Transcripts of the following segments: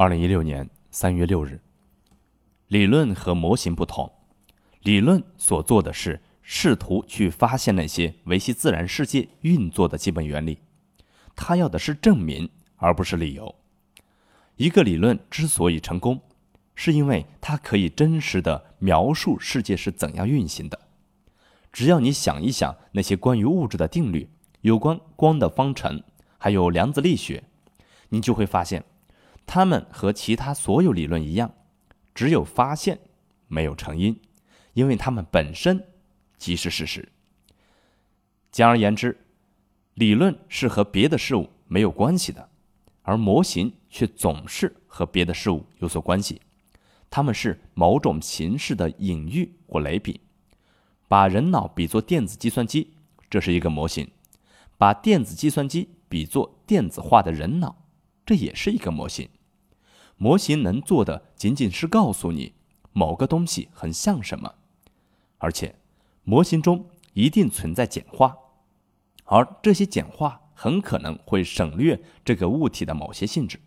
二零一六年三月六日，理论和模型不同。理论所做的是试图去发现那些维系自然世界运作的基本原理，他要的是证明，而不是理由。一个理论之所以成功，是因为它可以真实的描述世界是怎样运行的。只要你想一想那些关于物质的定律，有关光的方程，还有量子力学，你就会发现。他们和其他所有理论一样，只有发现，没有成因，因为它们本身即是事实。简而言之，理论是和别的事物没有关系的，而模型却总是和别的事物有所关系。它们是某种形式的隐喻或类比。把人脑比作电子计算机，这是一个模型；把电子计算机比作电子化的人脑，这也是一个模型。模型能做的仅仅是告诉你某个东西很像什么，而且模型中一定存在简化，而这些简化很可能会省略这个物体的某些性质。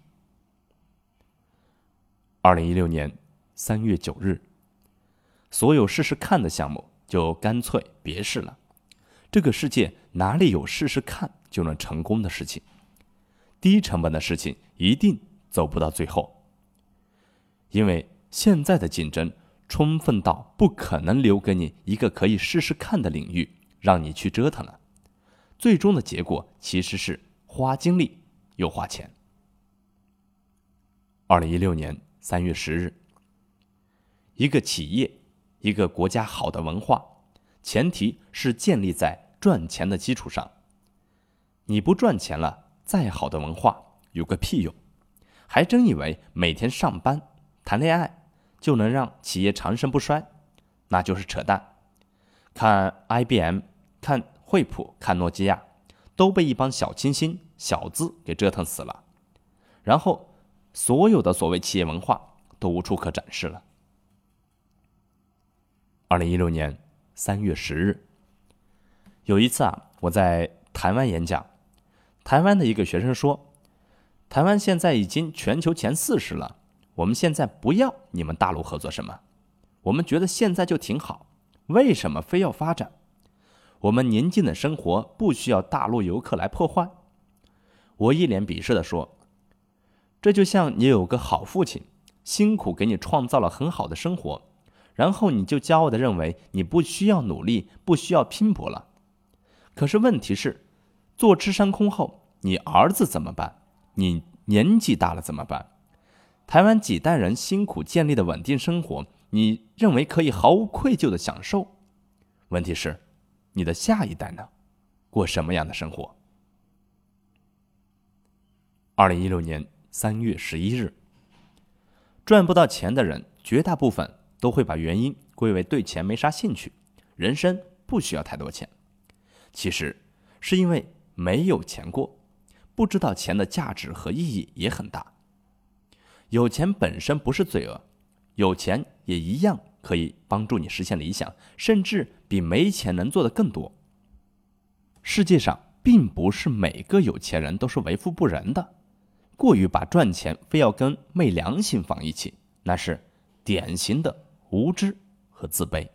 二零一六年三月九日，所有试试看的项目就干脆别试了。这个世界哪里有试试看就能成功的事情？低成本的事情一定走不到最后。因为现在的竞争充分到不可能留给你一个可以试试看的领域，让你去折腾了。最终的结果其实是花精力又花钱。二零一六年三月十日，一个企业、一个国家好的文化，前提是建立在赚钱的基础上。你不赚钱了，再好的文化有个屁用！还真以为每天上班？谈恋爱就能让企业长盛不衰，那就是扯淡。看 IBM，看惠普，看诺基亚，都被一帮小清新、小资给折腾死了。然后，所有的所谓企业文化都无处可展示了。二零一六年三月十日，有一次啊，我在台湾演讲，台湾的一个学生说：“台湾现在已经全球前四十了。”我们现在不要你们大陆合作什么？我们觉得现在就挺好，为什么非要发展？我们宁静的生活不需要大陆游客来破坏。我一脸鄙视的说：“这就像你有个好父亲，辛苦给你创造了很好的生活，然后你就骄傲的认为你不需要努力，不需要拼搏了。可是问题是，坐吃山空后，你儿子怎么办？你年纪大了怎么办？”台湾几代人辛苦建立的稳定生活，你认为可以毫无愧疚的享受？问题是，你的下一代呢？过什么样的生活？二零一六年三月十一日，赚不到钱的人，绝大部分都会把原因归为对钱没啥兴趣，人生不需要太多钱。其实，是因为没有钱过，不知道钱的价值和意义也很大。有钱本身不是罪恶，有钱也一样可以帮助你实现理想，甚至比没钱能做的更多。世界上并不是每个有钱人都是为富不仁的，过于把赚钱非要跟昧良心放一起，那是典型的无知和自卑。